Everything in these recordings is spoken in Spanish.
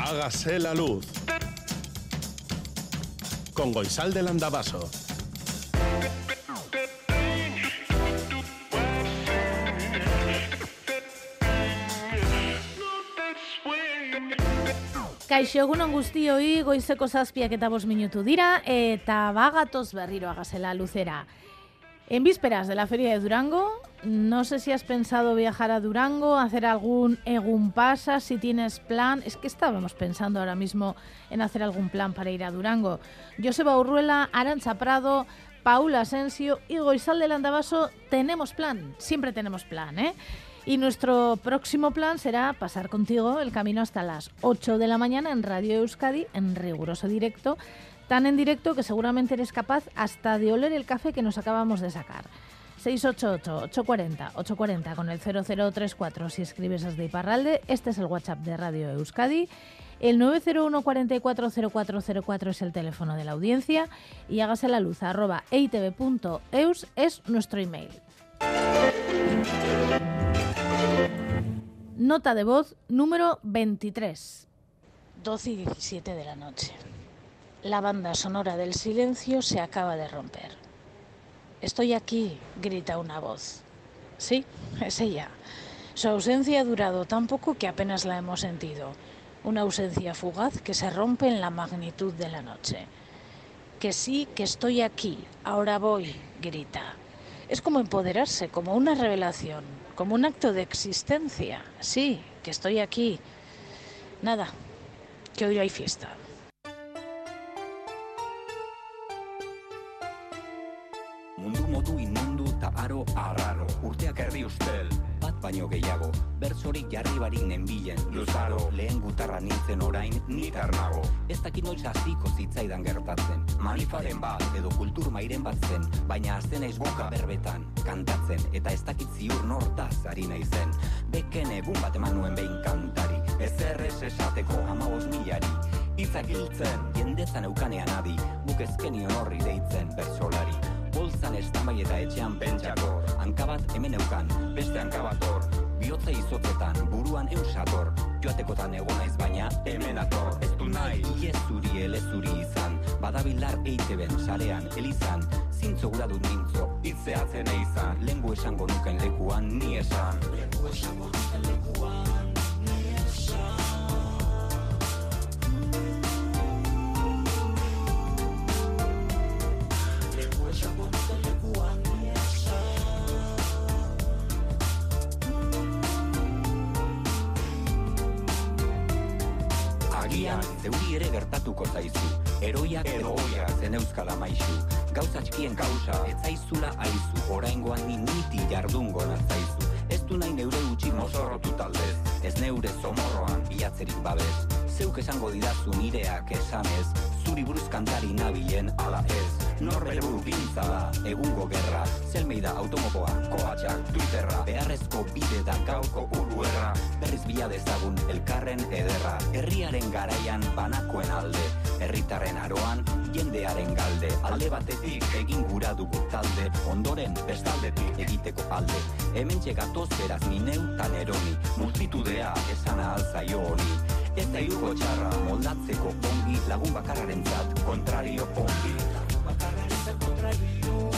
Hágase la luz. Con Goisal del Andabaso. Kaixo egunon guztioi goizeko zazpiak eta bos minutu dira eta bagatoz berriro agasela luzera. En vísperas de la Feria de Durango, no sé si has pensado viajar a Durango, hacer algún egun pasa, si tienes plan. Es que estábamos pensando ahora mismo en hacer algún plan para ir a Durango. Joseba Urruela, Arancha Prado, Paula Asensio y Goizal del Andabaso tenemos plan, siempre tenemos plan, ¿eh? Y nuestro próximo plan será pasar contigo el camino hasta las 8 de la mañana en Radio Euskadi, en riguroso directo, tan en directo que seguramente eres capaz hasta de oler el café que nos acabamos de sacar. 688-840-840 con el 0034 si escribes desde Iparralde. Este es el WhatsApp de Radio Euskadi. El 901 440404 es el teléfono de la audiencia y hágase la luz arroba eitv.eus es nuestro email. Nota de voz número 23. 12 y 17 de la noche. La banda sonora del silencio se acaba de romper. Estoy aquí, grita una voz. Sí, es ella. Su ausencia ha durado tan poco que apenas la hemos sentido. Una ausencia fugaz que se rompe en la magnitud de la noche. Que sí, que estoy aquí, ahora voy, grita. Es como empoderarse, como una revelación, como un acto de existencia. Sí, que estoy aquí. Nada, que hoy hay fiesta. Ustel, bat baino gehiago Bertzorik jarri barik nenbilen. Luzaro, lehen gutarra nintzen orain nitar nago Ez dakit noiz hasiko zitzaidan gertatzen. Manifaren bat edo kultur mairen bat zen Baina azten naiz boka berbetan Kantatzen. Eta ez dakit ziur nortaz ari naizen. Beken egun bat eman nuen behin kantari Ez errez esateko amabos milari. Itzak hiltzen, jendezan eukanean adi Buk ezkenion horri deitzen bertsolari. Bolzan estamai eta etxean pentsako Hanka bat hemen eukan, beste hanka bat hor Biotza izotetan, buruan eusator Joatekotan egon naiz baina hemen ator. Ez du nahi, iez zuri ele zuri izan. Badabilar eiteben sarean elizan. Zintzo gura dut mintzo, itzeatzen eizan. Lengu esango nuken lekuan ni esan. Lengu esango nuken lekuan gertatuko zaizu. Eroiak edo oiak zen euskal amaizu Gauza txikien gauza, ez zaizula aizu. Oraingoan ni niti jardungo nazaizu Ez du nahi neure utxi mozorrotu taldez. Ez neure zomorroan bilatzerik babez Zeuk esango didazu nireak esanez Zuri buruz kantari nabilen ala ez. Norbere buru pintza da, egungo gerra Zelmeida automokoa, koatxak, twitterra. Beharrezko bide da gauko uruerra Berriz bila dezagun elkarren ederra. Herriaren garaian banakoen alde Herritarren aroan, jendearen galde. Alde batetik egin gura dugu talde Ondoren bestaldetik egiteko alde. Hemen txegatoz beraz ni neutan eroni. Multitudea esan alzaio honi Ez da iruko txarra moldatzeko ongi Lagun bakarraren zat, kontrario ongi. Lagun bakarraren kontrario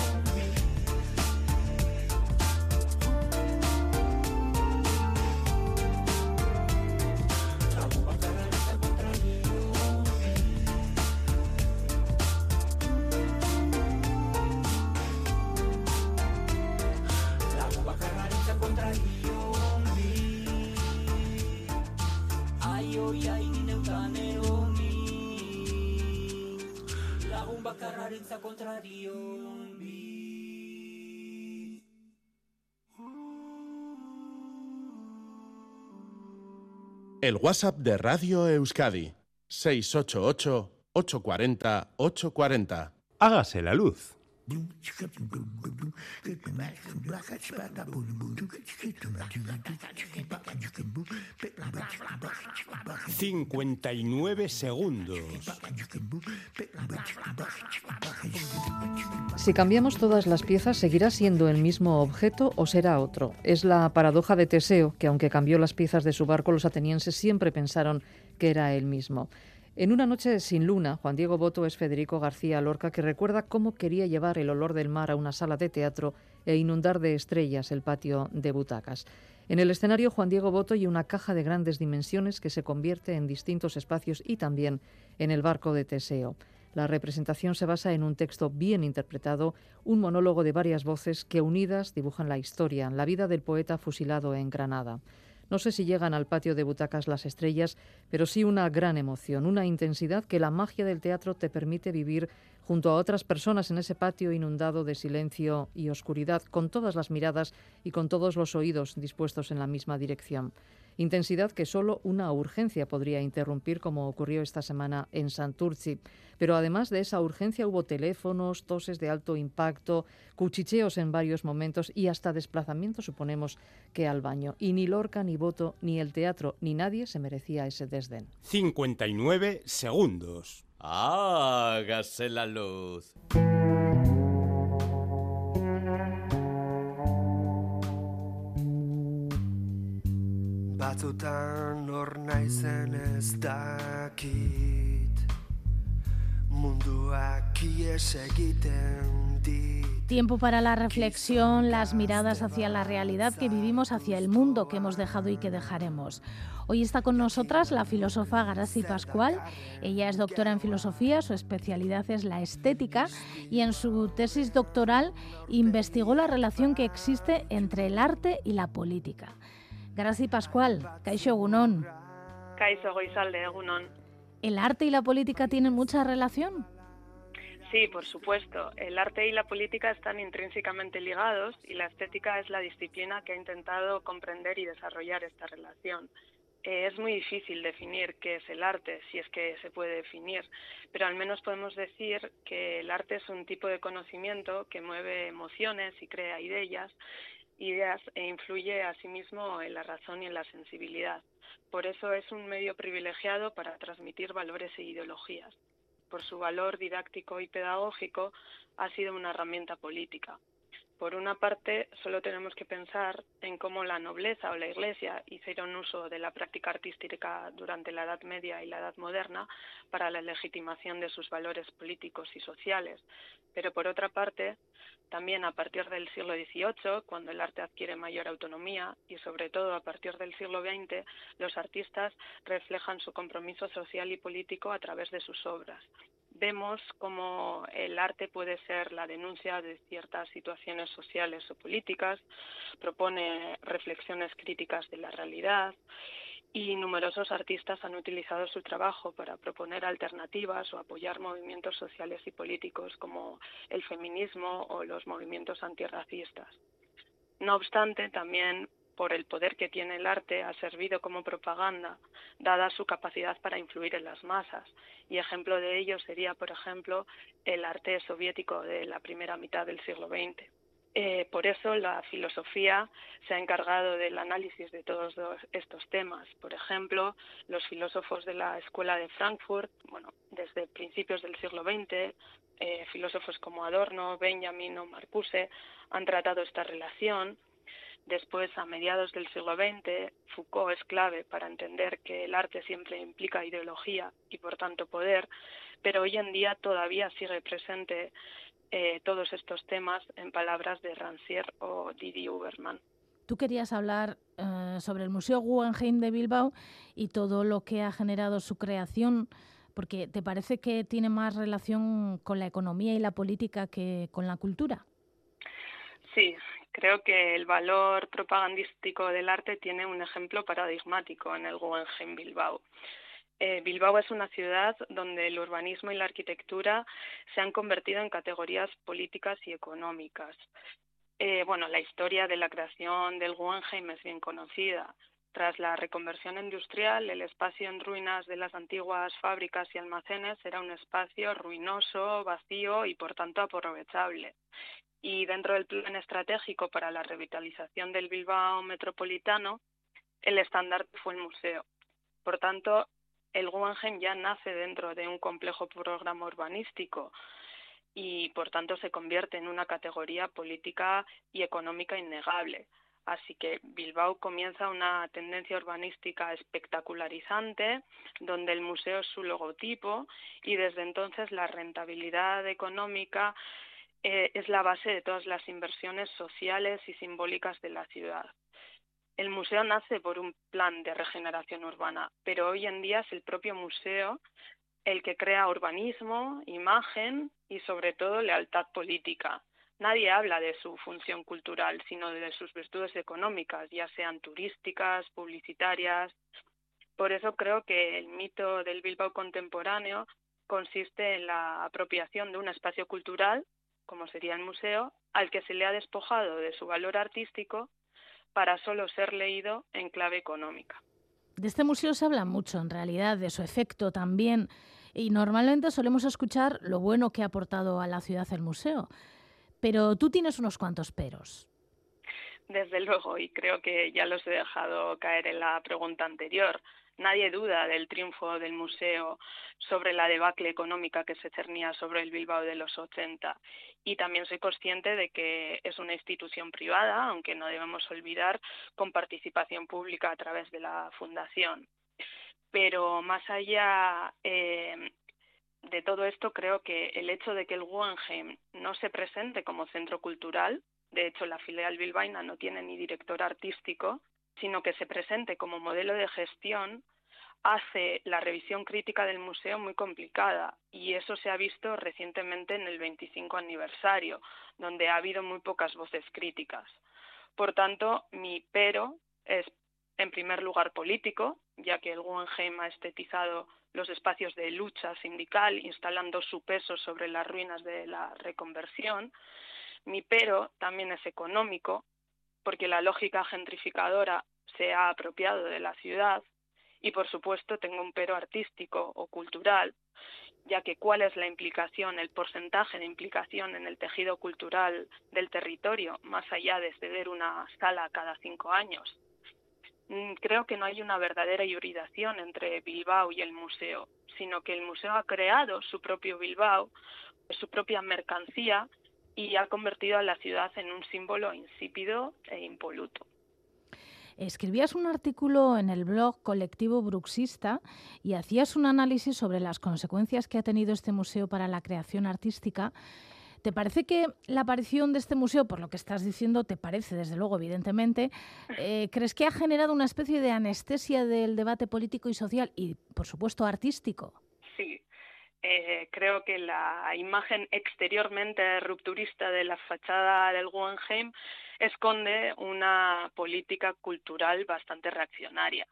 El WhatsApp de Radio Euskadi. 688-840-840. Hágase la luz. Cincuenta y nueve segundos. Si cambiamos todas las piezas, ¿seguirá siendo el mismo objeto o será otro? Es la paradoja de Teseo, que aunque cambió las piezas de su barco, los atenienses siempre pensaron que era el mismo. En una noche sin luna, Juan Diego Boto es Federico García Lorca, que recuerda cómo quería llevar el olor del mar a una sala de teatro e inundar de estrellas el patio de butacas. En el escenario, Juan Diego Boto y una caja de grandes dimensiones que se convierte en distintos espacios y también en el barco de Teseo. La representación se basa en un texto bien interpretado, un monólogo de varias voces que unidas dibujan la historia, la vida del poeta fusilado en Granada. No sé si llegan al patio de butacas las estrellas, pero sí una gran emoción, una intensidad que la magia del teatro te permite vivir junto a otras personas en ese patio inundado de silencio y oscuridad, con todas las miradas y con todos los oídos dispuestos en la misma dirección. Intensidad que solo una urgencia podría interrumpir, como ocurrió esta semana en Santurci. Pero además de esa urgencia hubo teléfonos, toses de alto impacto, cuchicheos en varios momentos y hasta desplazamientos, suponemos que al baño. Y ni Lorca, ni Voto, ni el teatro, ni nadie se merecía ese desdén. 59 segundos. Hágase la luz. Tiempo para la reflexión, las miradas hacia la realidad que vivimos, hacia el mundo que hemos dejado y que dejaremos. Hoy está con nosotras la filósofa Garasi Pascual. Ella es doctora en filosofía, su especialidad es la estética y en su tesis doctoral investigó la relación que existe entre el arte y la política. Garasi Pascual, Kaixo Egunon. Kaixo Goizalde Egunon. ¿El arte y la política tienen mucha relación? Sí, por supuesto. El arte y la política están intrínsecamente ligados y la estética es la disciplina que ha intentado comprender y desarrollar esta relación. Eh, es muy difícil definir qué es el arte, si es que se puede definir, pero al menos podemos decir que el arte es un tipo de conocimiento que mueve emociones y crea ideas, ideas e influye asimismo en la razón y en la sensibilidad. Por eso es un medio privilegiado para transmitir valores e ideologías por su valor didáctico y pedagógico, ha sido una herramienta política. Por una parte, solo tenemos que pensar en cómo la nobleza o la Iglesia hicieron uso de la práctica artística durante la Edad Media y la Edad Moderna para la legitimación de sus valores políticos y sociales. Pero por otra parte, también a partir del siglo XVIII, cuando el arte adquiere mayor autonomía, y sobre todo a partir del siglo XX, los artistas reflejan su compromiso social y político a través de sus obras vemos cómo el arte puede ser la denuncia de ciertas situaciones sociales o políticas, propone reflexiones críticas de la realidad y numerosos artistas han utilizado su trabajo para proponer alternativas o apoyar movimientos sociales y políticos como el feminismo o los movimientos antirracistas. No obstante, también por el poder que tiene el arte, ha servido como propaganda, dada su capacidad para influir en las masas. Y ejemplo de ello sería, por ejemplo, el arte soviético de la primera mitad del siglo XX. Eh, por eso la filosofía se ha encargado del análisis de todos estos temas. Por ejemplo, los filósofos de la Escuela de Frankfurt, bueno, desde principios del siglo XX, eh, filósofos como Adorno, Benjamin o Marcuse han tratado esta relación Después, a mediados del siglo XX, Foucault es clave para entender que el arte siempre implica ideología y, por tanto, poder, pero hoy en día todavía sigue presente eh, todos estos temas en palabras de Rancière o Didi Uberman. Tú querías hablar eh, sobre el Museo Guggenheim de Bilbao y todo lo que ha generado su creación, porque ¿te parece que tiene más relación con la economía y la política que con la cultura? Sí, Creo que el valor propagandístico del arte tiene un ejemplo paradigmático en el Guggenheim Bilbao. Eh, Bilbao es una ciudad donde el urbanismo y la arquitectura se han convertido en categorías políticas y económicas. Eh, bueno, la historia de la creación del Guggenheim es bien conocida. Tras la reconversión industrial, el espacio en ruinas de las antiguas fábricas y almacenes era un espacio ruinoso, vacío y por tanto aprovechable y dentro del plan estratégico para la revitalización del Bilbao metropolitano, el estandarte fue el museo. Por tanto, el Guggenheim ya nace dentro de un complejo programa urbanístico y por tanto se convierte en una categoría política y económica innegable. Así que Bilbao comienza una tendencia urbanística espectacularizante, donde el museo es su logotipo y desde entonces la rentabilidad económica eh, es la base de todas las inversiones sociales y simbólicas de la ciudad. El museo nace por un plan de regeneración urbana, pero hoy en día es el propio museo el que crea urbanismo, imagen y sobre todo lealtad política. Nadie habla de su función cultural, sino de sus virtudes económicas, ya sean turísticas, publicitarias. Por eso creo que el mito del Bilbao contemporáneo consiste en la apropiación de un espacio cultural, como sería el museo, al que se le ha despojado de su valor artístico para solo ser leído en clave económica. De este museo se habla mucho, en realidad, de su efecto también, y normalmente solemos escuchar lo bueno que ha aportado a la ciudad el museo. Pero tú tienes unos cuantos peros. Desde luego, y creo que ya los he dejado caer en la pregunta anterior. Nadie duda del triunfo del museo sobre la debacle económica que se cernía sobre el Bilbao de los 80. Y también soy consciente de que es una institución privada, aunque no debemos olvidar, con participación pública a través de la Fundación. Pero más allá eh, de todo esto, creo que el hecho de que el Guggenheim no se presente como centro cultural, de hecho la filial bilbaína no tiene ni director artístico, sino que se presente como modelo de gestión, hace la revisión crítica del museo muy complicada y eso se ha visto recientemente en el 25 aniversario, donde ha habido muy pocas voces críticas. Por tanto, mi pero es en primer lugar político, ya que el Guggenheim ha estetizado los espacios de lucha sindical, instalando su peso sobre las ruinas de la reconversión. Mi pero también es económico, porque la lógica gentrificadora se ha apropiado de la ciudad. Y por supuesto tengo un pero artístico o cultural, ya que cuál es la implicación, el porcentaje de implicación en el tejido cultural del territorio, más allá de ceder una sala cada cinco años. Mm, creo que no hay una verdadera hibridación entre Bilbao y el museo, sino que el museo ha creado su propio Bilbao, su propia mercancía y ha convertido a la ciudad en un símbolo insípido e impoluto. Escribías un artículo en el blog colectivo Bruxista y hacías un análisis sobre las consecuencias que ha tenido este museo para la creación artística ¿Te parece que la aparición de este museo, por lo que estás diciendo, te parece, desde luego, evidentemente, eh, crees que ha generado una especie de anestesia del debate político y social y, por supuesto, artístico? Sí. Eh, creo que la imagen exteriormente rupturista de la fachada del Guggenheim esconde una política cultural bastante reaccionaria.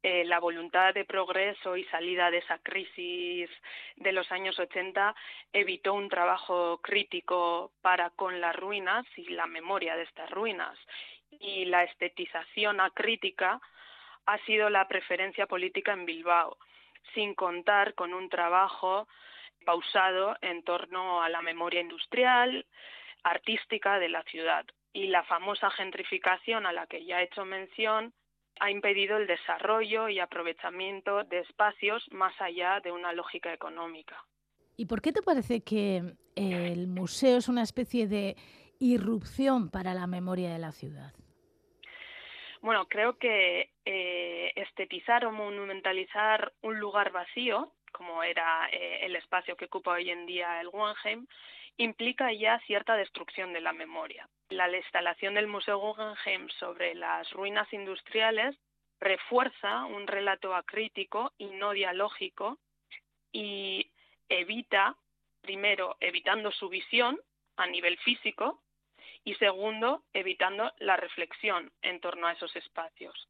Eh, la voluntad de progreso y salida de esa crisis de los años 80 evitó un trabajo crítico para con las ruinas y la memoria de estas ruinas. Y la estetización acrítica ha sido la preferencia política en Bilbao, sin contar con un trabajo pausado en torno a la memoria industrial, artística de la ciudad. Y la famosa gentrificación a la que ya he hecho mención ha impedido el desarrollo y aprovechamiento de espacios más allá de una lógica económica. ¿Y por qué te parece que el museo es una especie de irrupción para la memoria de la ciudad? Bueno, creo que eh, estetizar o monumentalizar un lugar vacío, como era eh, el espacio que ocupa hoy en día el Guggenheim, implica ya cierta destrucción de la memoria. La instalación del Museo Guggenheim sobre las ruinas industriales refuerza un relato acrítico y no dialógico y evita, primero, evitando su visión a nivel físico y segundo, evitando la reflexión en torno a esos espacios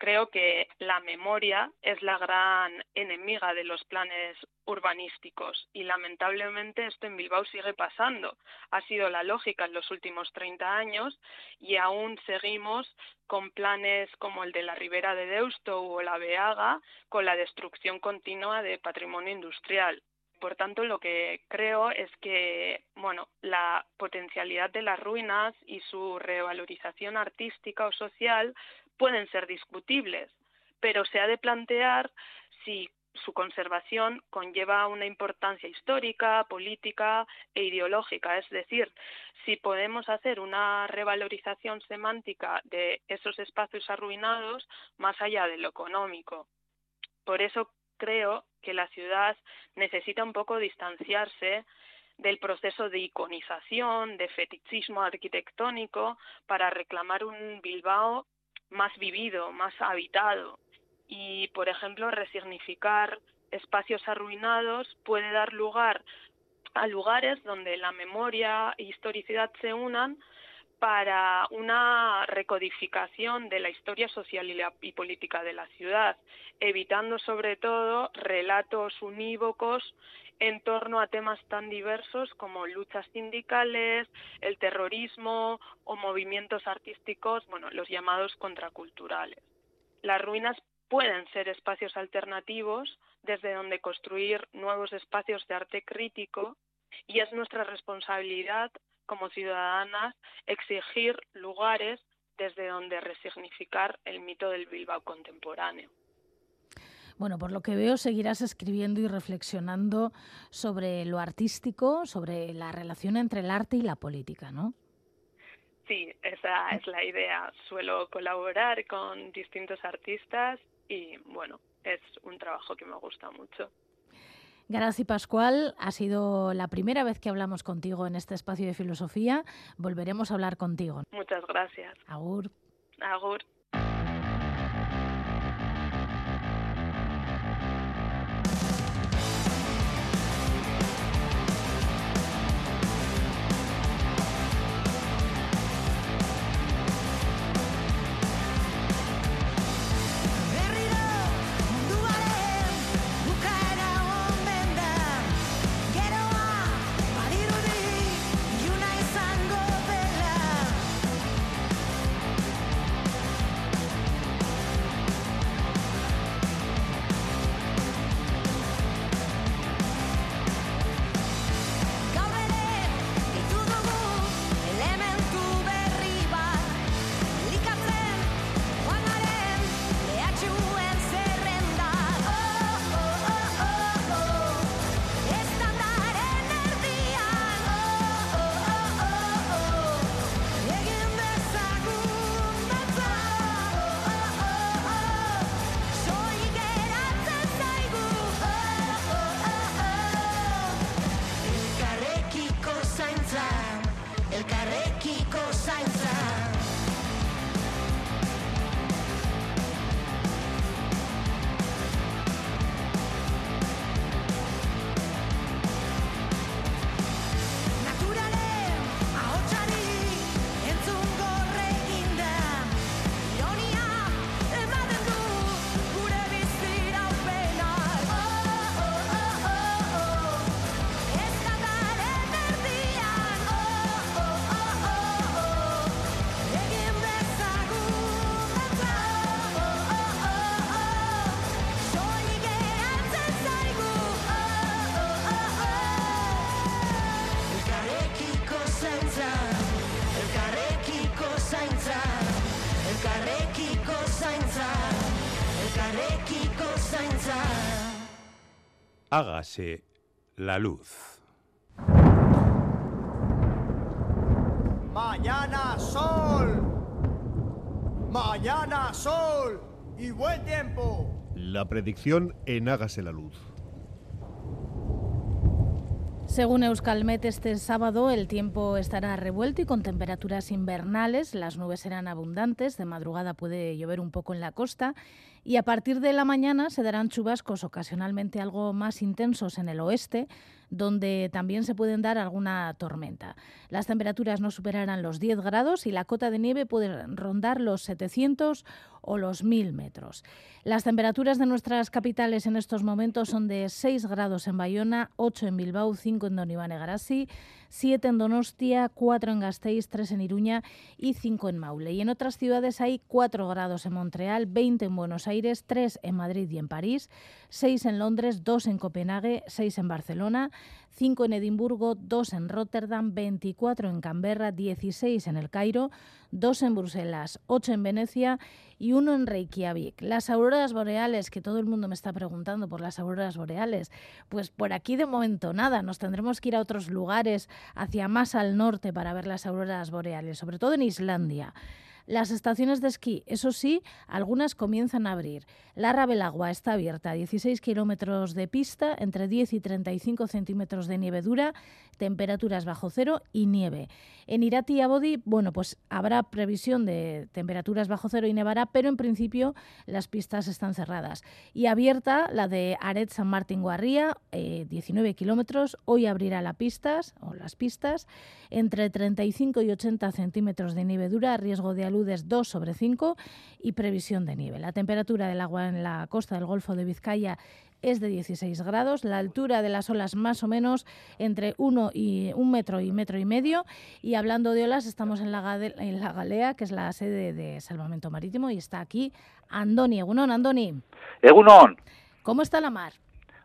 creo que la memoria es la gran enemiga de los planes urbanísticos y lamentablemente esto en Bilbao sigue pasando. Ha sido la lógica en los últimos 30 años y aún seguimos con planes como el de la Ribera de Deusto o la Beaga con la destrucción continua de patrimonio industrial. Por tanto, lo que creo es que, bueno, la potencialidad de las ruinas y su revalorización artística o social pueden ser discutibles, pero se ha de plantear si su conservación conlleva una importancia histórica, política e ideológica. Es decir, si podemos hacer una revalorización semántica de esos espacios arruinados más allá de lo económico. Por eso creo que la ciudad necesita un poco distanciarse del proceso de iconización, de fetichismo arquitectónico, para reclamar un Bilbao más vivido, más habitado, y, por ejemplo, resignificar espacios arruinados puede dar lugar a lugares donde la memoria e historicidad se unan para una recodificación de la historia social y, y, política de la ciudad, evitando sobre todo relatos unívocos en torno a temas tan diversos como luchas sindicales, el terrorismo o movimientos artísticos, bueno, los llamados contraculturales. Las ruinas pueden ser espacios alternativos desde donde construir nuevos espacios de arte crítico y es nuestra responsabilidad como ciudadanas exigir lugares desde donde resignificar el mito del Bilbao contemporáneo. Bueno, por lo que veo, seguirás escribiendo y reflexionando sobre lo artístico, sobre la relación entre el arte y la política, ¿no? Sí, esa es la idea. Suelo colaborar con distintos artistas y bueno, es un trabajo que me gusta mucho. Gracias, Pascual, ha sido la primera vez que hablamos contigo en este espacio de filosofía. Volveremos a hablar contigo. Muchas gracias. Agur. Agur. Hágase la luz. Mañana sol. Mañana sol y buen tiempo. La predicción en Hágase la luz. Según Euskalmet, este sábado el tiempo estará revuelto y con temperaturas invernales. Las nubes serán abundantes. De madrugada puede llover un poco en la costa y a partir de la mañana se darán chubascos ocasionalmente algo más intensos en el oeste, donde también se pueden dar alguna tormenta. Las temperaturas no superarán los 10 grados y la cota de nieve puede rondar los 700 o los 1000 metros. Las temperaturas de nuestras capitales en estos momentos son de 6 grados en Bayona, 8 en Bilbao, 5 en Don Iván 7 en Donostia, 4 en Gasteiz, 3 en Iruña y 5 en Maule. Y en otras ciudades hay 4 grados en Montreal, 20 en Buenos Aires, Aires, 3 en Madrid y en París, 6 en Londres, 2 en Copenhague, 6 en Barcelona, 5 en Edimburgo, 2 en Rotterdam, 24 en Canberra, 16 en El Cairo, 2 en Bruselas, 8 en Venecia y 1 en Reykjavik. Las auroras boreales, que todo el mundo me está preguntando por las auroras boreales, pues por aquí de momento nada, nos tendremos que ir a otros lugares, hacia más al norte para ver las auroras boreales, sobre todo en Islandia. Las estaciones de esquí, eso sí, algunas comienzan a abrir. La Rabelagua está abierta, 16 kilómetros de pista, entre 10 y 35 centímetros de nieve dura, temperaturas bajo cero y nieve. En Irati y Abodi, bueno, pues habrá previsión de temperaturas bajo cero y nevará, pero en principio las pistas están cerradas. Y abierta la de Aret San Martín Guarría, 19 kilómetros. Hoy abrirá las pistas, las pistas, entre 35 y 80 centímetros de nieve dura, riesgo de aludes 2 sobre 5 y previsión de nieve. La temperatura del agua en la costa del Golfo de Vizcaya es de 16 grados, la altura de las olas más o menos entre 1 y un metro y metro y medio. Y hablando de olas, estamos en la, en la Galea, que es la sede de Salvamento Marítimo, y está aquí Andoni. Egunon, Andoni. Egunon. ¿Cómo está la mar?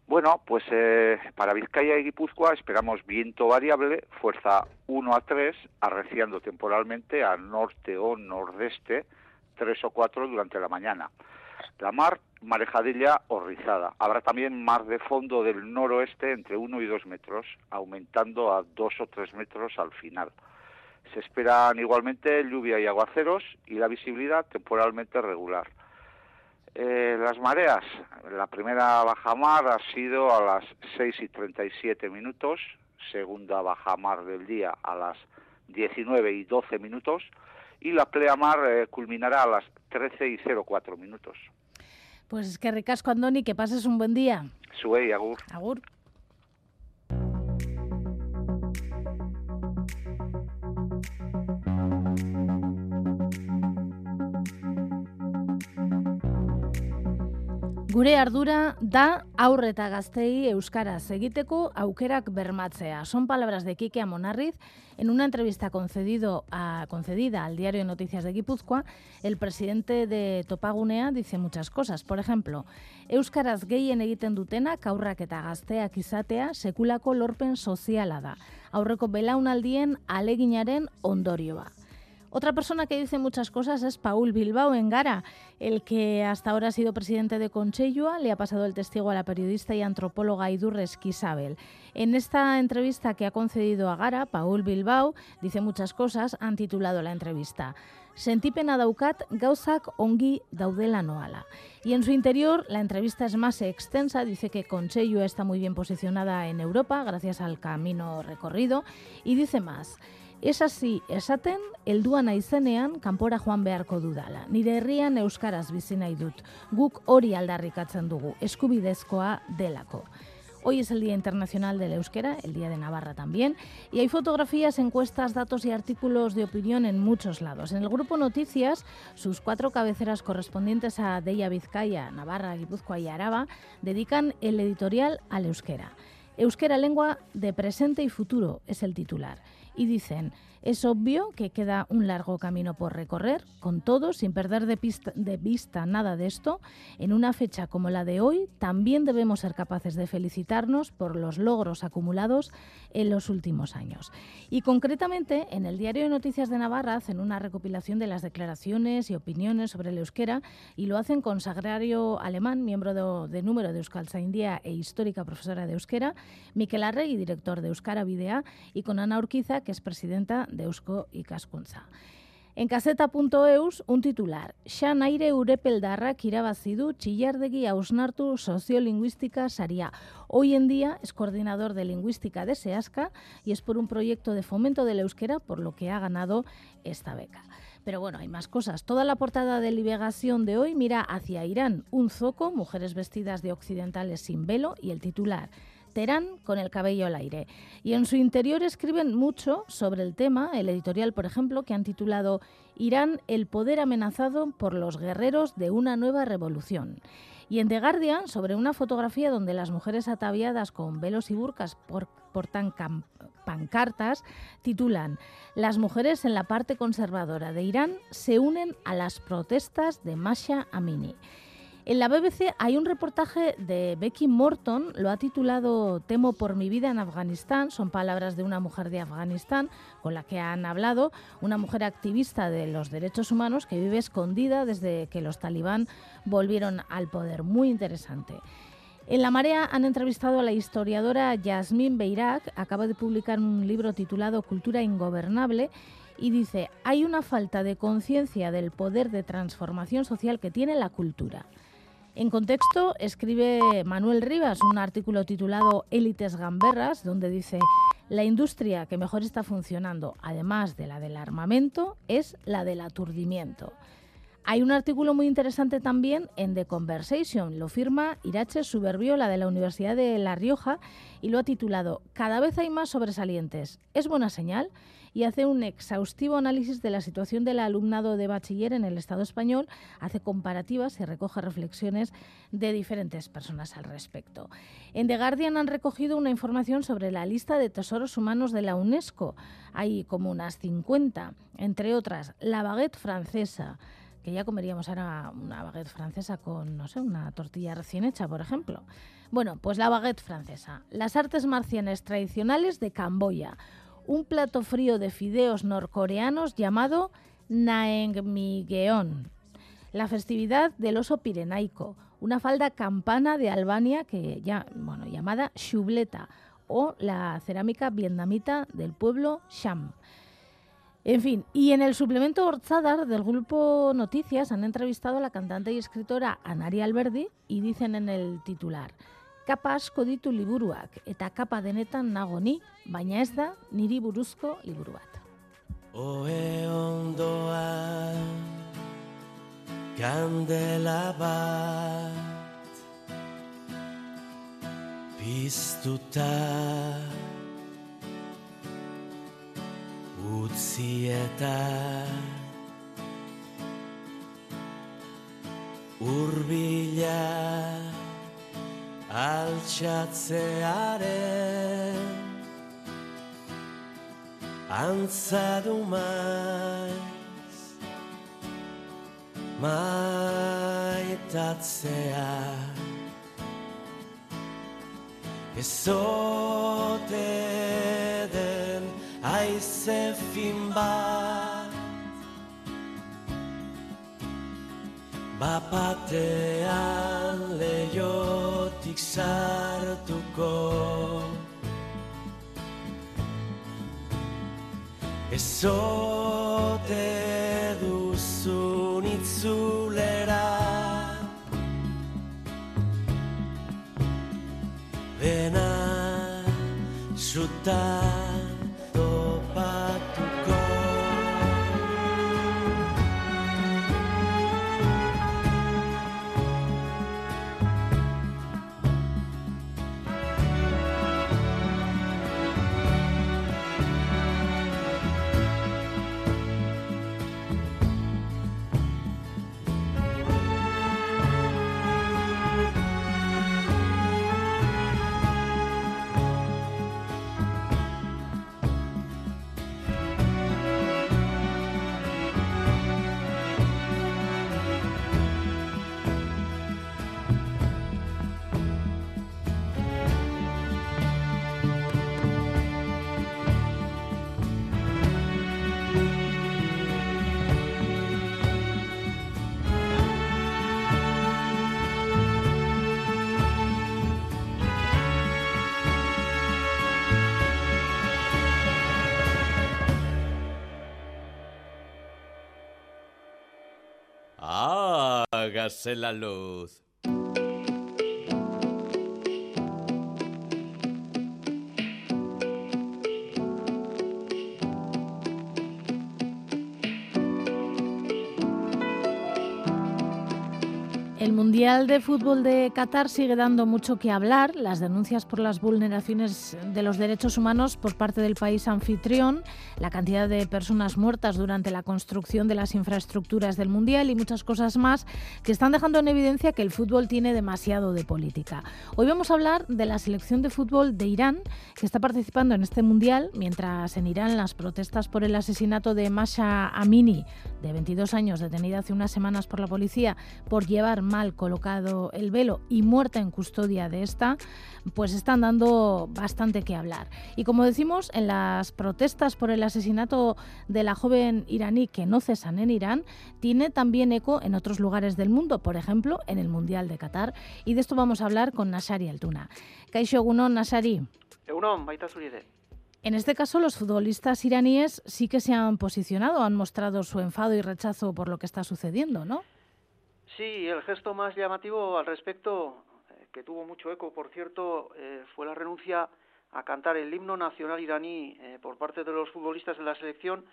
Bueno, pues eh, para Vizcaya y Guipúzcoa esperamos viento variable, fuerza 1 a 3, arreciando temporalmente a norte o nordeste 3 o 4 durante la mañana. La mar marejadilla o rizada. Habrá también mar de fondo del noroeste entre 1 y 2 metros, aumentando a 2 o 3 metros al final. Se esperan igualmente lluvia y aguaceros y la visibilidad temporalmente regular. Eh, las mareas, la primera bajamar ha sido a las 6 y 37 minutos, segunda bajamar del día a las 19 y 12 minutos y la pleamar eh, culminará a las 13 y 04 minutos. Pues es que ricasco, Andoni, que pases un buen día. Sue agur. Agur. Gure ardura da aurre eta gaztei euskaraz egiteko aukerak bermatzea. Son palabras de Kike Amonarriz en una entrevista concedida al diario Noticias de Guipúzcoa. El presidente de Topagunea dice muchas cosas. Por ejemplo, euskaraz gehien egiten dutenak aurrak eta gazteak izatea sekulako lorpen soziala da. Aurreko belaunaldien aleginaren ondorioa. Otra persona que dice muchas cosas es Paul Bilbao en Gara, el que hasta ahora ha sido presidente de Conchellua, le ha pasado el testigo a la periodista y antropóloga Idurres Quisabel. En esta entrevista que ha concedido a Gara, Paul Bilbao dice muchas cosas, han titulado la entrevista Sentipena daukat gauzak ongi daudela noala. Y en su interior la entrevista es más extensa, dice que Conchellua está muy bien posicionada en Europa gracias al camino recorrido y dice más. Es así, esaten, helduan naizenean kanpora joan beharko dudala. Nire herrian euskaraz bizi nahi dut. Guk hori aldarrikatzen dugu, eskubidezkoa delako. Hoy es el Día Internacional del Euskera, el Día de Navarra también, y hay fotografías, encuestas, datos y artículos de opinión en muchos lados. En el grupo Noticias, sus cuatro cabeceras correspondientes a Deia Vizcaya, Navarra, Guipúzcoa y Araba dedican el editorial al euskera. Euskera lengua de presente y futuro es el titular. Y dicen, es obvio que queda un largo camino por recorrer, con todo, sin perder de, pista, de, vista nada de esto, en una fecha como la de hoy, también debemos ser capaces de felicitarnos por los logros acumulados en los últimos años. Y concretamente, en el Diario de Noticias de Navarra hacen una recopilación de las declaraciones y opiniones sobre el euskera y lo hacen con Sagrario Alemán, miembro de, de número de Euskal India e histórica profesora de euskera, Miquel Arregui, director de Euskara Videa, y con Ana Urquiza, que es presidenta de Eusko Ikaskuntza. En kaseta.eus, un titular. Xan aire urepeldarrak irabazi du txillardegi hausnartu sociolingüística saria. Hoy en día es coordinador de lingüística de SEASCA y es por un proyecto de fomento del euskera por lo que ha ganado esta beca. Pero bueno, hay más cosas. Toda la portada de Libegación de hoy mira hacia Irán. Un zoco, mujeres vestidas de occidentales sin velo y el titular. Terán con el cabello al aire. Y en su interior escriben mucho sobre el tema, el editorial, por ejemplo, que han titulado Irán, el poder amenazado por los guerreros de una nueva revolución. Y en The Guardian, sobre una fotografía donde las mujeres ataviadas con velos y burcas por, portan pancartas, titulan Las mujeres en la parte conservadora de Irán se unen a las protestas de Masha Amini. En la BBC hay un reportaje de Becky Morton, lo ha titulado Temo por mi vida en Afganistán, son palabras de una mujer de Afganistán con la que han hablado, una mujer activista de los derechos humanos que vive escondida desde que los talibán volvieron al poder. Muy interesante. En La Marea han entrevistado a la historiadora Yasmín Beirak, acaba de publicar un libro titulado Cultura Ingobernable y dice, hay una falta de conciencia del poder de transformación social que tiene la cultura. En contexto, escribe Manuel Rivas un artículo titulado Élites Gamberras, donde dice, la industria que mejor está funcionando, además de la del armamento, es la del aturdimiento. Hay un artículo muy interesante también en The Conversation, lo firma Irache Suberbiola de la Universidad de La Rioja y lo ha titulado Cada vez hay más sobresalientes. ¿Es buena señal? Y hace un exhaustivo análisis de la situación del alumnado de bachiller en el Estado español, hace comparativas y recoge reflexiones de diferentes personas al respecto. En The Guardian han recogido una información sobre la lista de tesoros humanos de la UNESCO. Hay como unas 50, entre otras la baguette francesa, que ya comeríamos ahora una baguette francesa con, no sé, una tortilla recién hecha, por ejemplo. Bueno, pues la baguette francesa, las artes marcianas tradicionales de Camboya, un plato frío de fideos norcoreanos llamado Naengmigeon, la festividad del oso pirenaico, una falda campana de Albania que ya, bueno, llamada Shubleta o la cerámica vietnamita del pueblo Sham. En fin, y en el suplemento Orzadar del grupo Noticias han entrevistado a la cantante y escritora Anari Alberdi y dicen en el titular Kapa asko ditu liburuak eta kapa denetan nago ni, baina ez da niri buruzko liburu bat. Oe ondoa kandela bat piztuta utzi eta urbila altxatzearen antzadu maiz maitatzea. Ezote den aize fin bat bapatean leiotik sartuko Ezote duzun itzulera Dena zutan Hágase la luz. Mundial de Fútbol de Qatar sigue dando mucho que hablar. Las denuncias por las vulneraciones de los derechos humanos por parte del país anfitrión, la cantidad de personas muertas durante la construcción de las infraestructuras del Mundial y muchas cosas más que están dejando en evidencia que el fútbol tiene demasiado de política. Hoy vamos a hablar de la selección de fútbol de Irán, que está participando en este Mundial, mientras en Irán las protestas por el asesinato de Masha Amini, de 22 años, detenida hace unas semanas por la policía por llevar mal colocado el velo y muerta en custodia de esta, pues están dando bastante que hablar. Y como decimos, en las protestas por el asesinato de la joven iraní que no cesan en Irán, tiene también eco en otros lugares del mundo, por ejemplo, en el Mundial de Qatar. Y de esto vamos a hablar con Nasari Altuna. Kaixo Egunon, Nasari. Egunon, baita En este caso, los futbolistas iraníes sí que se han posicionado, han mostrado su enfado y rechazo por lo que está sucediendo, ¿no? Sí, el gesto más llamativo al respecto, eh, que tuvo mucho eco, por cierto, eh, fue la renuncia a cantar el himno nacional iraní eh, por parte de los futbolistas de la selección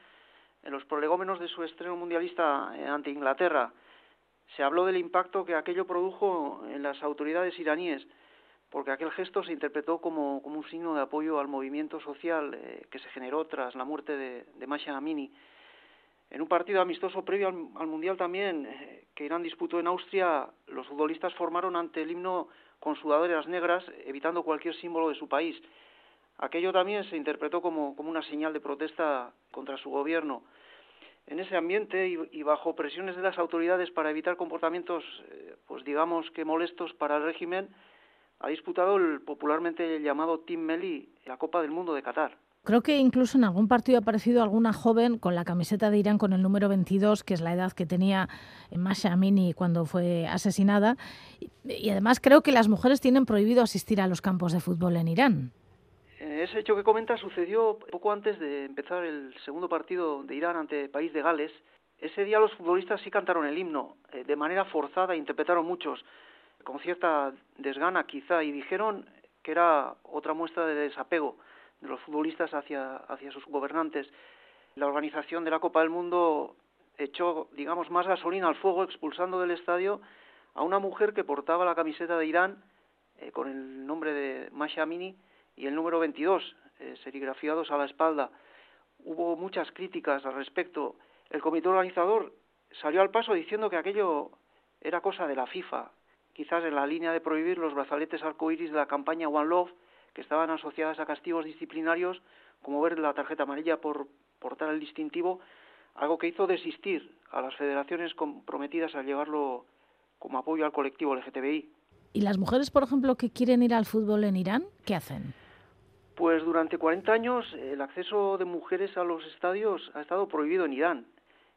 en los prolegómenos de su estreno mundialista ante Inglaterra. Se habló del impacto que aquello produjo en las autoridades iraníes, porque aquel gesto se interpretó como, un signo de apoyo al movimiento social que se generó tras la muerte de, de Masha Amini. En un partido amistoso previo al, Mundial también, eh, que Irán disputó en Austria, los futbolistas formaron ante el himno con sudaderas negras, evitando cualquier símbolo de su país. Aquello también se interpretó como, una señal de protesta contra su gobierno. En ese ambiente y, bajo presiones de las autoridades para evitar comportamientos, eh, pues digamos que molestos para el régimen, ha disputado el popularmente llamado Team Meli la Copa del Mundo de Qatar. Creo que incluso en algún partido ha aparecido alguna joven con la camiseta de Irán con el número 22, que es la edad que tenía Masha Amini cuando fue asesinada. Y además creo que las mujeres tienen prohibido asistir a los campos de fútbol en Irán. Ese hecho que comenta sucedió poco antes de empezar el segundo partido de Irán ante el país de Gales. Ese día los futbolistas sí cantaron el himno, eh, de manera forzada, interpretaron muchos, con cierta desgana quizá, y dijeron que era otra muestra de desapego de los futbolistas hacia, hacia sus gobernantes. La organización de la Copa del Mundo echó, digamos, más gasolina al fuego expulsando del estadio a una mujer que portaba la camiseta de Irán eh, con el nombre de Masha Amini y el número 22, eh, serigrafiados a la espalda. Hubo muchas críticas al respecto. El comité organizador salió al paso diciendo que aquello era cosa de la FIFA, quizás en la línea de prohibir los brazaletes arcoíris de la campaña One Love, que estaban asociadas a castigos disciplinarios, como ver la tarjeta amarilla por portar el distintivo, algo que hizo desistir a las federaciones comprometidas a llevarlo como apoyo al colectivo LGTBI. ¿Y las mujeres, por ejemplo, que quieren ir al fútbol en Irán, qué hacen? Pues durante 40 años el acceso de mujeres a los estadios ha estado prohibido en Irán.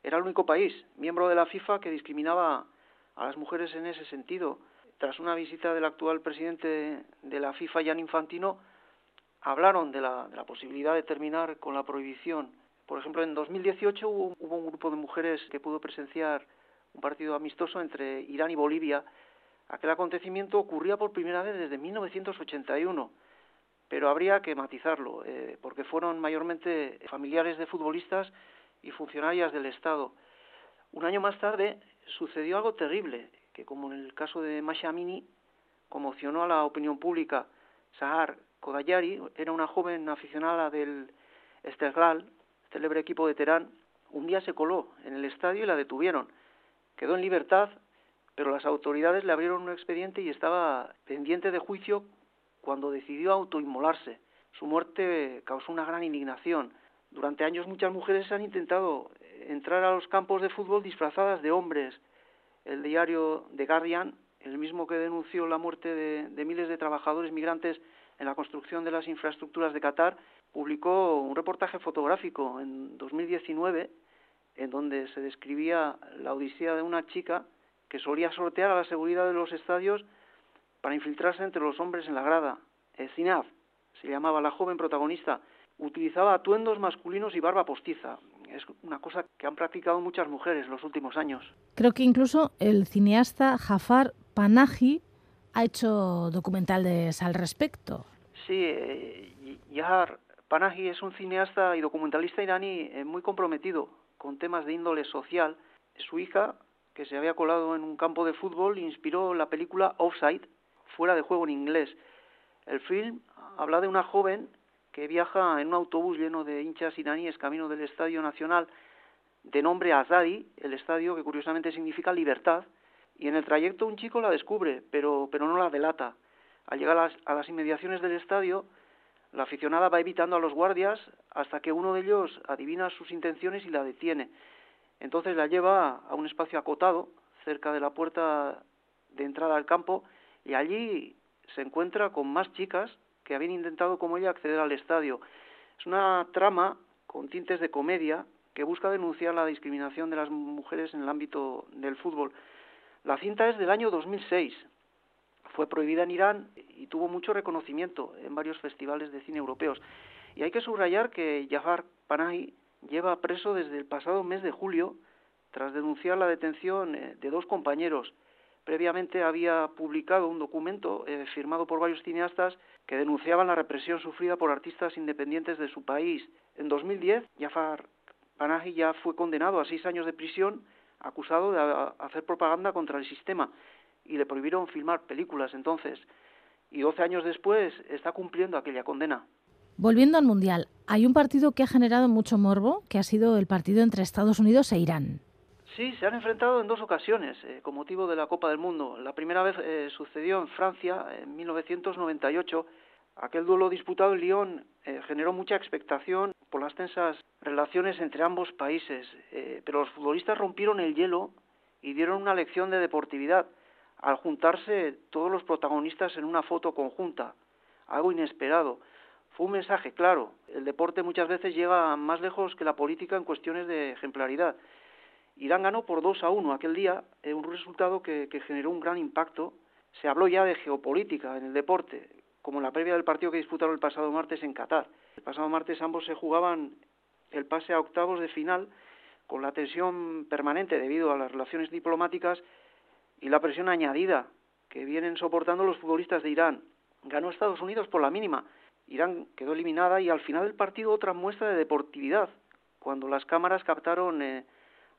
Era el único país, miembro de la FIFA, que discriminaba a las mujeres en ese sentido tras una visita del actual presidente de la FIFA, Jan Infantino, hablaron de la, posibilidad de terminar con la prohibición. Por ejemplo, en 2018 hubo, hubo, un grupo de mujeres que pudo presenciar un partido amistoso entre Irán y Bolivia. Aquel acontecimiento ocurría por primera vez desde 1981, pero habría que matizarlo, eh, porque fueron mayormente familiares de futbolistas y funcionarias del Estado. Un año más tarde sucedió algo terrible que como en el caso de Masha conmocionó a la opinión pública. Sahar Kodayari era una joven aficionada del Esteghlal, célebre equipo de Teherán. Un día se coló en el estadio y la detuvieron. Quedó en libertad, pero las autoridades le abrieron un expediente y estaba pendiente de juicio cuando decidió autoinmolarse. Su muerte causó una gran indignación. Durante años muchas mujeres han intentado entrar a los campos de fútbol disfrazadas de hombres, el diario The Guardian, el mismo que denunció la muerte de, miles de trabajadores migrantes en la construcción de las infraestructuras de Qatar, publicó un reportaje fotográfico en 2019 en donde se describía la odisea de una chica que solía sortear a la seguridad de los estadios para infiltrarse entre los hombres en la grada. Zinaf se llamaba la joven protagonista. Utilizaba atuendos masculinos y barba postiza es una cosa que han practicado muchas mujeres en los últimos años. Creo que incluso el cineasta Jafar Panahi ha hecho documentales al respecto. Sí, eh, Jafar Panahi es un cineasta y documentalista iraní eh, muy comprometido con temas de índole social. Su hija, que se había colado en un campo de fútbol, inspiró la película Offside, fuera de juego en inglés. El film habla de una joven que viaja en un autobús lleno de hinchas iraníes camino del Estadio Nacional de nombre Azadi, el estadio que curiosamente significa libertad, y en el trayecto un chico la descubre, pero, pero no la delata. Al llegar a las, a las inmediaciones del estadio, la aficionada va evitando a los guardias hasta que uno de ellos adivina sus intenciones y la detiene. Entonces la lleva a un espacio acotado, cerca de la puerta de entrada al campo y allí se encuentra con más chicas que habían intentado como ella acceder al estadio. Es una trama con tintes de comedia que busca denunciar la discriminación de las mujeres en el ámbito del fútbol. La cinta es del año 2006. Fue prohibida en Irán y tuvo mucho reconocimiento en varios festivales de cine europeos. Y hay que subrayar que Jafar Panahi lleva preso desde el pasado mes de julio tras denunciar la detención eh, de dos compañeros. Previamente había publicado un documento eh, firmado por varios cineastas que denunciaban la represión sufrida por artistas independientes de su país. En 2010, Jafar Panahi ya fue condenado a seis años de prisión acusado de hacer propaganda contra el sistema y le prohibieron filmar películas entonces. Y doce años después está cumpliendo aquella condena. Volviendo al Mundial, hay un partido que ha generado mucho morbo, que ha sido el partido entre Estados Unidos e Irán. Sí, se han enfrentado en dos ocasiones eh, con motivo de la Copa del Mundo. La primera vez eh, sucedió en Francia en 1998. Aquel duelo disputado en Lyon eh, generó mucha expectación por las tensas relaciones entre ambos países, pero los futbolistas rompieron el hielo y dieron una lección de deportividad al juntarse todos los protagonistas en una foto conjunta, algo inesperado. Fue un mensaje claro. El deporte muchas veces llega más lejos que la política en cuestiones de ejemplaridad. Irán ganó por 2 a 1 aquel día, eh, un resultado que, generó un gran impacto. Se habló ya de geopolítica en el deporte, como en la previa del partido que disputaron el pasado martes en Qatar. El pasado martes ambos se jugaban el pase a octavos de final con la tensión permanente debido a las relaciones diplomáticas y la presión añadida que vienen soportando los futbolistas de Irán. Ganó Estados Unidos por la mínima. Irán quedó eliminada y al final del partido otra muestra de deportividad, cuando las cámaras captaron eh,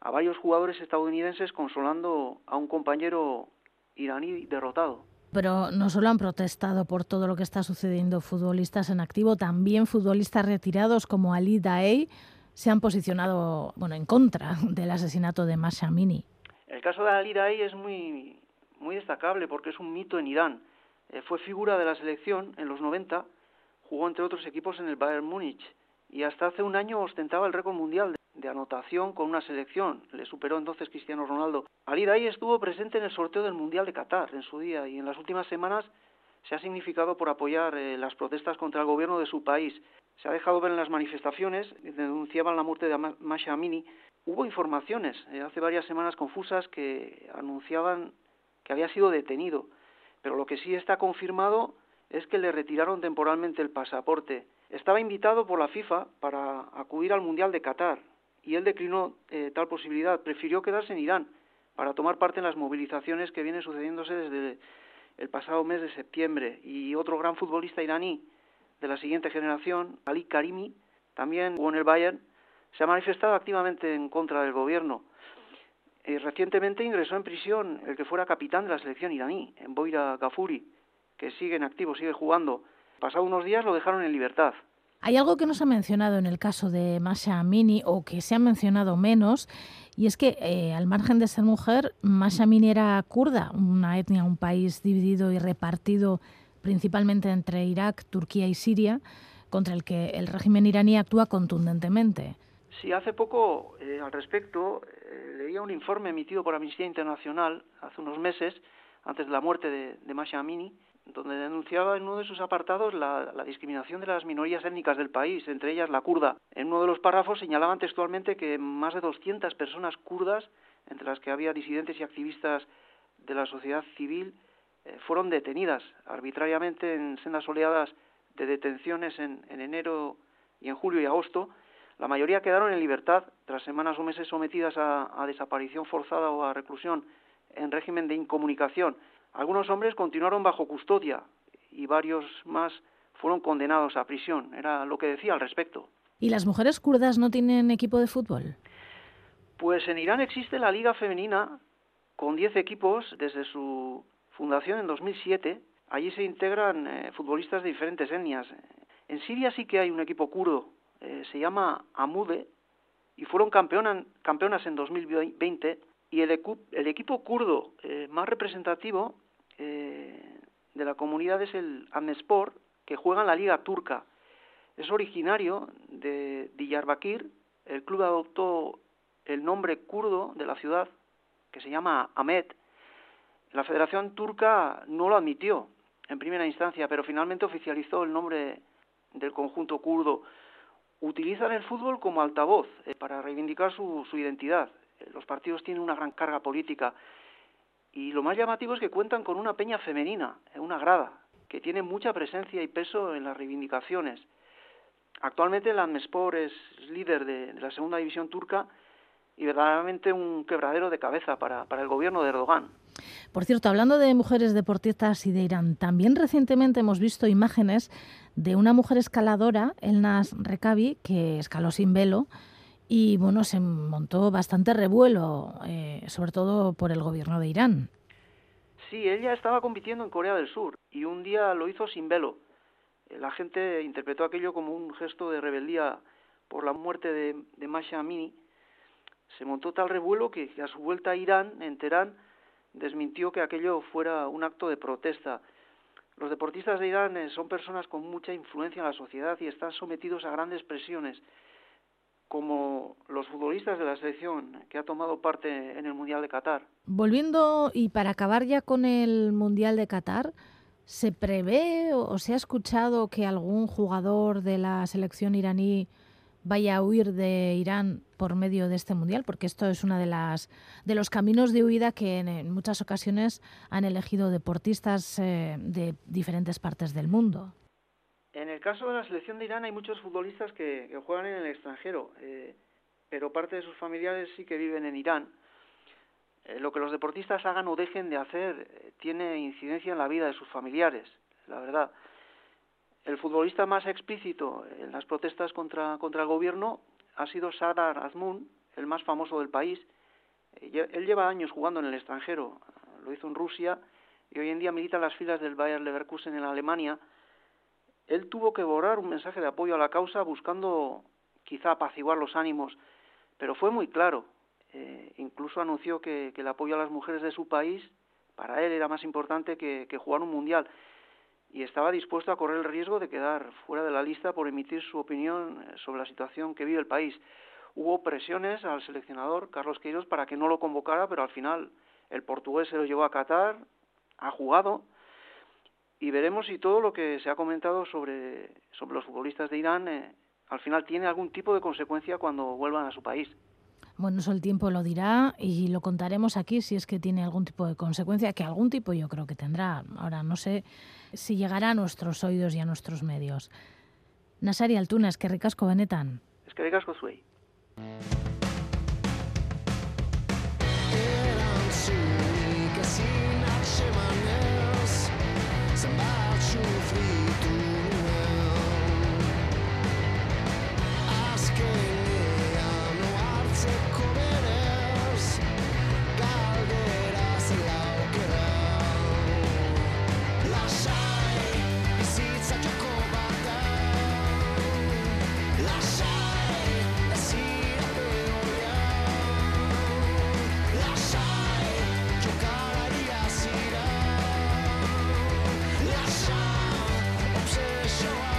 a varios jugadores estadounidenses consolando a un compañero iraní derrotado. Pero no solo han protestado por todo lo que está sucediendo futbolistas en activo, también futbolistas retirados como Ali Daei se han posicionado bueno, en contra del asesinato de Masha Amini. El caso de Ali Daei es muy, muy destacable porque es un mito en Irán. Eh, fue figura de la selección en los 90, jugó entre otros equipos en el Bayern Múnich y hasta hace un año ostentaba el récord mundial de anotación con una selección. Le superó entonces Cristiano Ronaldo. Ali Daei estuvo presente en el sorteo del Mundial de Qatar en su día y en las últimas semanas se ha significado por apoyar eh, las protestas contra el gobierno de su país. Se ha dejado ver en las manifestaciones que denunciaban la muerte de Masha Amini. Hubo informaciones eh, hace varias semanas confusas que anunciaban que había sido detenido, pero lo que sí está confirmado es que le retiraron temporalmente el pasaporte. Estaba invitado por la FIFA para acudir al Mundial de Qatar, y él declinó eh, tal posibilidad. Prefirió quedarse en Irán para tomar parte en las movilizaciones que vienen sucediéndose desde el pasado mes de septiembre. Y otro gran futbolista iraní de la siguiente generación, Ali Karimi, también jugó en el Bayern, se ha manifestado activamente en contra del gobierno. Eh, recientemente ingresó en prisión el que fuera capitán de la selección iraní, en Boira Gafuri, que sigue en activo, sigue jugando. Pasado unos días lo dejaron en libertad. Hay algo que no se ha mencionado en el caso de Masha Amini o que se ha mencionado menos, y es que eh, al margen de ser mujer, Masha Amini era kurda, una etnia, un país dividido y repartido principalmente entre Irak, Turquía y Siria, contra el que el régimen iraní actúa contundentemente. Sí, hace poco eh, al respecto eh, leía un informe emitido por Amnistía Internacional hace unos meses, antes de la muerte de, de Masha Amini, donde denunciaba en uno de sus apartados la, discriminación de las minorías étnicas del país, entre ellas la kurda. En uno de los párrafos señalaban textualmente que más de 200 personas kurdas, entre las que había disidentes y activistas de la sociedad civil, eh, fueron detenidas arbitrariamente en sendas oleadas de detenciones en, enero y en julio y agosto. La mayoría quedaron en libertad tras semanas o meses sometidas a desaparición forzada o a reclusión en régimen de incomunicación algunos hombres continuaron bajo custodia y varios más fueron condenados a prisión. Era lo que decía al respecto. ¿Y las mujeres kurdas no tienen equipo de fútbol? Pues en Irán existe la Liga Femenina con 10 equipos desde su fundación en 2007. Allí se integran eh, futbolistas de diferentes etnias. En Siria sí que hay un equipo kurdo, eh, se llama Amude, y fueron campeonas en 2020. Y el, el equipo kurdo eh, más representativo eh, de la comunidad es el Amespor, que juega en la Liga Turca. Es originario de Diyarbakir. El club adoptó el nombre kurdo de la ciudad, que se llama Ahmed, La Federación Turca no lo admitió en primera instancia, pero finalmente oficializó el nombre del conjunto kurdo. Utilizan el fútbol como altavoz eh, para reivindicar su, su identidad. Eh, los partidos tienen una gran carga política y lo más llamativo es que cuentan con una peña femenina, eh, una grada, que tiene mucha presencia y peso en las reivindicaciones. Actualmente el Amespor es líder de, de la segunda división turca y verdaderamente un quebradero de cabeza para, para el gobierno de Erdogan. Por cierto, hablando de mujeres deportistas y de Irán, también recientemente hemos visto imágenes de una mujer escaladora, Elnas Rekabi, que escaló sin velo y bueno, se montó bastante revuelo, eh, sobre todo por el gobierno de Irán. Sí, ella estaba compitiendo en Corea del Sur y un día lo hizo sin velo. La gente interpretó aquello como un gesto de rebeldía por la muerte de, de Masha Amini. Se montó tal revuelo que a su vuelta a Irán, en Teherán, desmintió que aquello fuera un acto de protesta. Los deportistas de Irán eh, son personas con mucha influencia en la sociedad y están sometidos a grandes presiones, como los futbolistas de la selección que ha tomado parte en el Mundial de Qatar. Volviendo y para acabar ya con el Mundial de Qatar, ¿se prevé o se ha escuchado que algún jugador de la selección iraní vaya a huir de Irán por medio de este mundial, porque esto es uno de las de los caminos de huida que en, muchas ocasiones han elegido deportistas eh, de diferentes partes del mundo. En el caso de la selección de Irán hay muchos futbolistas que, juegan en el extranjero, eh, pero parte de sus familiares sí que viven en Irán. Eh, lo que los deportistas hagan o dejen de hacer eh, tiene incidencia en la vida de sus familiares, la verdad. El futbolista más explícito en las protestas contra, contra el gobierno ha sido Sardar Azmoun, el más famoso del país. Él lleva años jugando en el extranjero, lo hizo en Rusia y hoy en día milita en las filas del Bayer Leverkusen en Alemania. Él tuvo que borrar un mensaje de apoyo a la causa buscando quizá apaciguar los ánimos, pero fue muy claro. Eh, incluso anunció que, el apoyo a las mujeres de su país para él era más importante que, que jugar un mundial y estaba dispuesto a correr el riesgo de quedar fuera de la lista por emitir su opinión eh, sobre la situación que vive el país. Hubo presiones al seleccionador Carlos Queiroz para que no lo convocara, pero al final el portugués se lo llevó a Qatar, ha jugado y veremos si todo lo que se ha comentado sobre, sobre los futbolistas de Irán eh, al final tiene algún tipo de consecuencia cuando vuelvan a su país. Bueno, eso el tiempo lo dirá y lo contaremos aquí si es que tiene algún tipo de consecuencia, que algún tipo yo creo que tendrá. Ahora no sé si llegará a nuestros oídos y a nuestros medios. Nasari Altuna, es que ricasco benetan. Es que ricasco zuei. show up.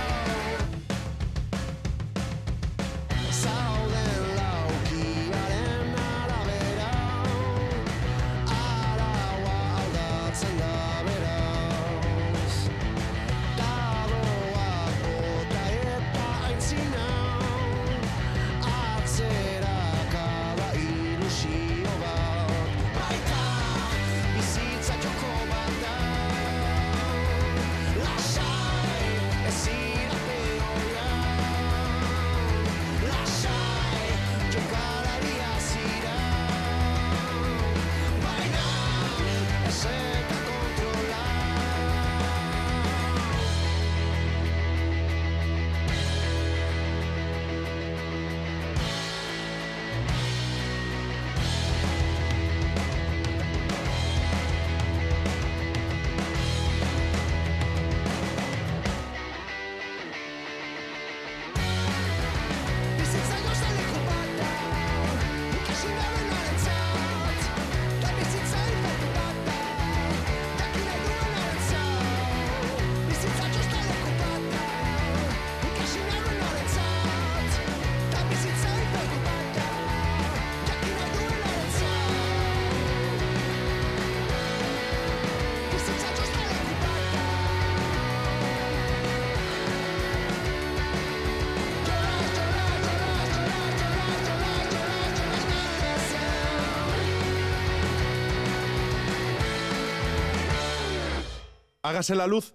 Hágase la luz.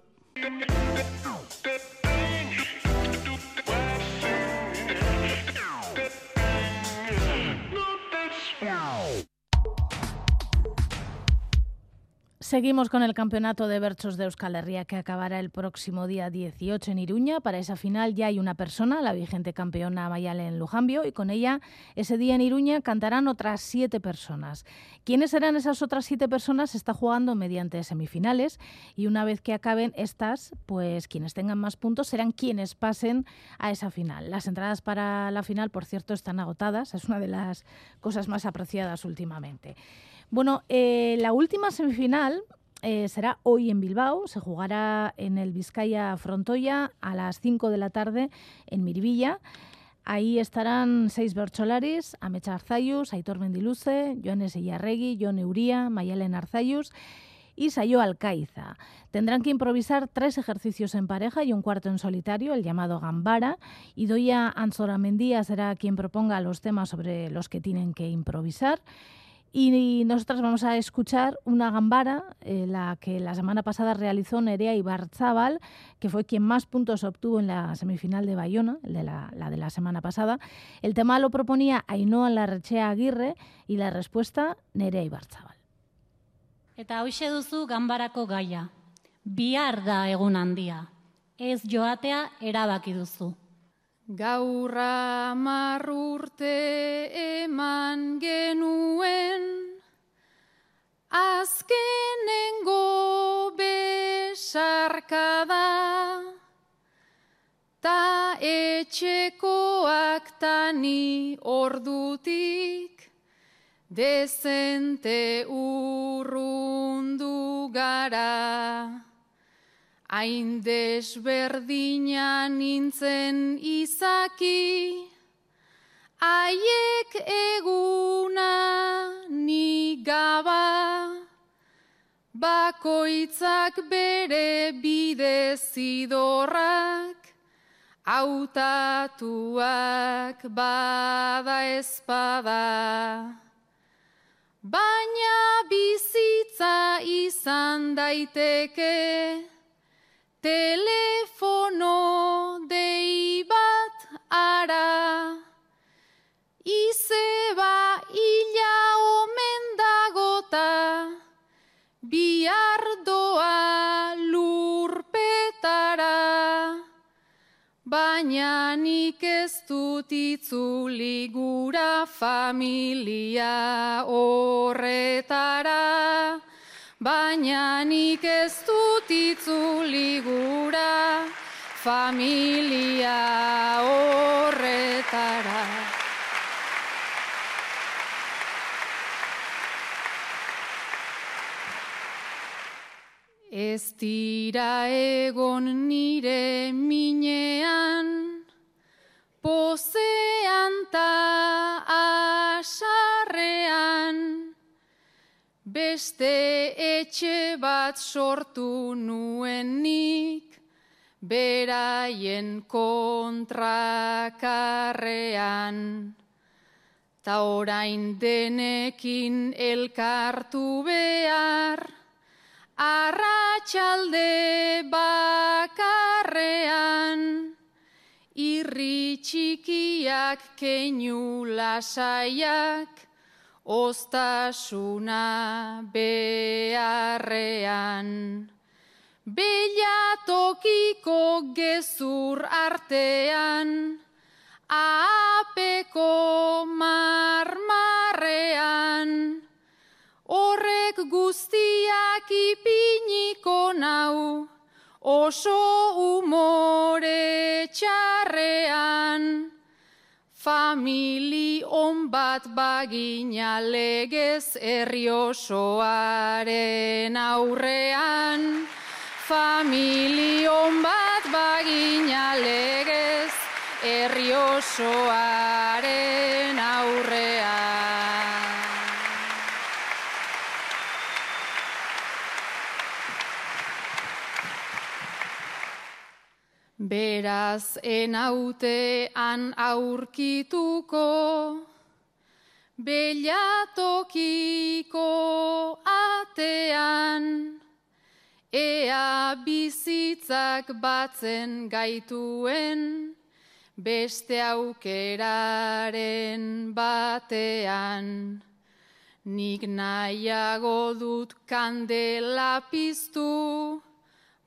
Seguimos con el campeonato de Berchos de Euskal Herria que acabará el próximo día 18 en Iruña. Para esa final ya hay una persona, la vigente campeona Mayalen Lujambio, y con ella ese día en Iruña cantarán otras siete personas. ¿Quiénes serán esas otras siete personas? Se está jugando mediante semifinales y una vez que acaben estas, pues quienes tengan más puntos serán quienes pasen a esa final. Las entradas para la final, por cierto, están agotadas. Es una de las cosas más apreciadas últimamente. Bueno, eh, la última semifinal eh, será hoy en Bilbao, se jugará en el Vizcaya Frontoya a las 5 de la tarde en Miribilla. Ahí estarán seis bercholaris, Amecha Arzayus, Aitor Mendiluce, Joanes Illarregui, Jon Euría, Mayalen Arzayus y Sayo Alcaiza. Tendrán que improvisar tres ejercicios en pareja y un cuarto en solitario, el llamado Gambara, y Doya Anzoramendía será quien proponga los temas sobre los que tienen que improvisar. Y nosotras vamos a escuchar una gambara, eh, la que la semana pasada realizó Nerea Ibarzábal, que fue quien más puntos obtuvo en la semifinal de Bayona, de la, la, de la semana pasada. El tema lo proponía Ainhoa Larrechea Aguirre y la respuesta Nerea Ibarzábal. Eta hoxe duzu ganbarako gaia. Bihar da egun handia. Ez joatea erabaki duzu. Gaurra marrurte eman genuen, azkenengo besarka da, ta etxekoak tani ordutik, dezente urrundu gara. Hain desberdina nintzen izaki, haiek eguna ni gaba, bakoitzak bere bide zidorrak, hautatuak bada espada. Baina bizitza izan daiteke, Telefono dei bat ara, izeba ila omen dagota, bihar doa lurpetara, baina nik ez dut itzuli gura familia horretara. Baina nik ez dut itzuli gura familia horretara. Ez dira egon nire minean, pozean ta asarrean, Beste etxe bat sortu nuenik, beraien kontrakarrean. Ta orain denekin elkartu behar, arratsalde bakarrean, irri txikiak keinu lasaiak, ostasuna beharrean. Bela tokiko gezur artean, apeko marmarrean, horrek guztiak ipiniko nau, oso umore txarrean. Famili on bat bagina legez herri osoaren aurrean. Famili on bat bagina legez herri osoaren aurrean. Beraz enautean aurkituko, belatokiko atean, ea bizitzak batzen gaituen, beste aukeraren batean. Nik nahiago dut kandela piztu,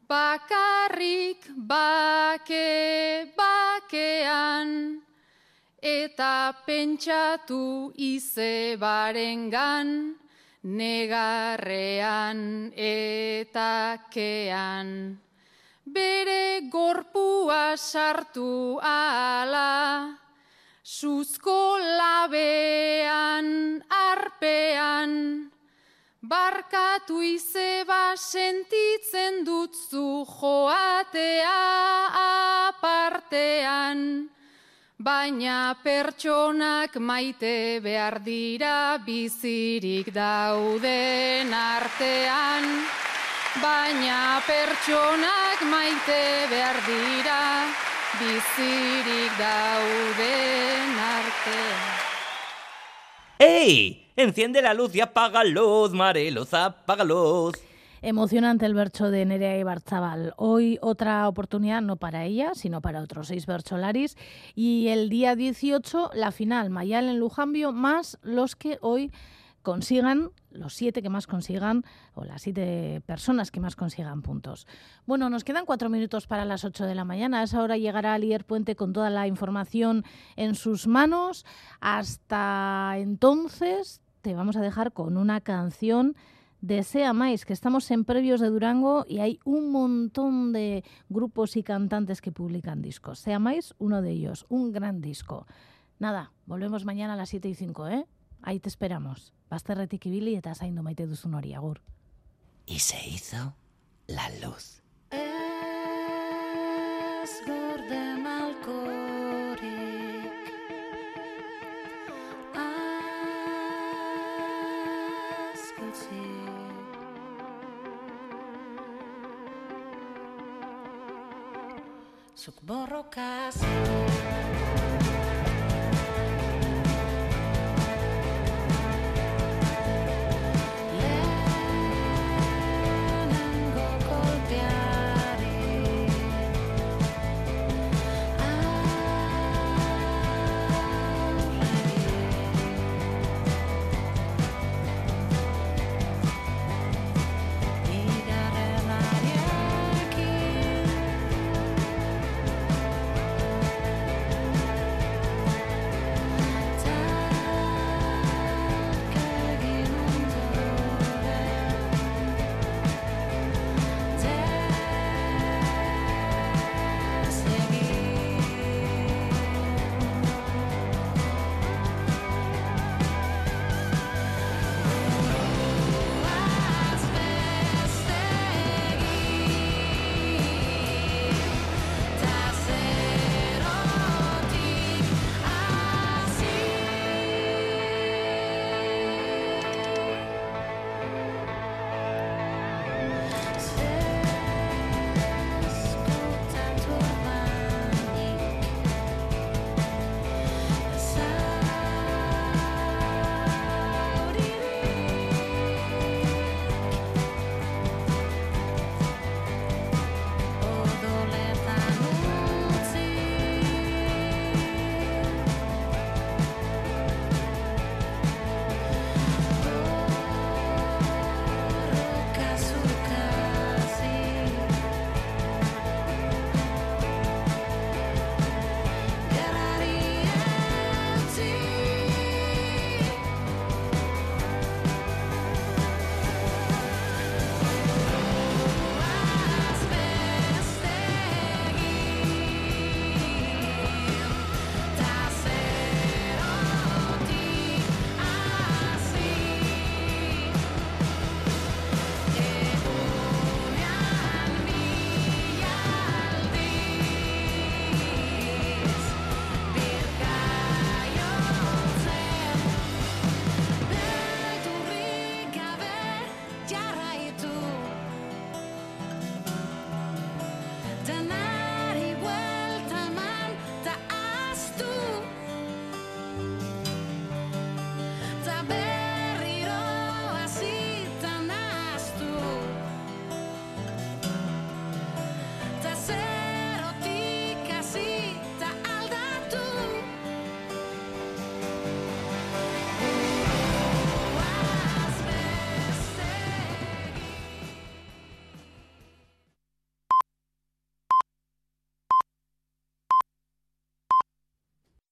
bakarrik bake bakean, eta pentsatu izebarengan, negarrean eta kean. Bere gorpua sartu ala, suzko labean, arpean, barkatu izeba sentitzen dutzu joatea apartean. Baina pertsonak maite behar dira bizirik dauden artean. Baina pertsonak maite behar dira bizirik dauden artean. ¡Ey! Enciende la luz y apaga luz, Mariluz, apaga luz. Emocionante el bercho de Nerea Ibarzabal. Hoy otra oportunidad no para ella, sino para otros seis bercholaris. Y el día 18, la final, Mayal en Lujambio, más los que hoy consigan, los siete que más consigan, o las siete personas que más consigan puntos. Bueno, nos quedan cuatro minutos para las ocho de la mañana. A esa hora llegará Lier Puente con toda la información en sus manos. Hasta entonces, te vamos a dejar con una canción Desea Mais, que estamos en previos de Durango y hay un montón de grupos y cantantes que publican discos. Sea Mais, uno de ellos, un gran disco. Nada, volvemos mañana a las 7 y 5, ¿eh? Ahí te esperamos. Bazterretik ibili eta zaindu maite duzun hori, agur. Y se hizo la luz. Ez Zuk borrokaz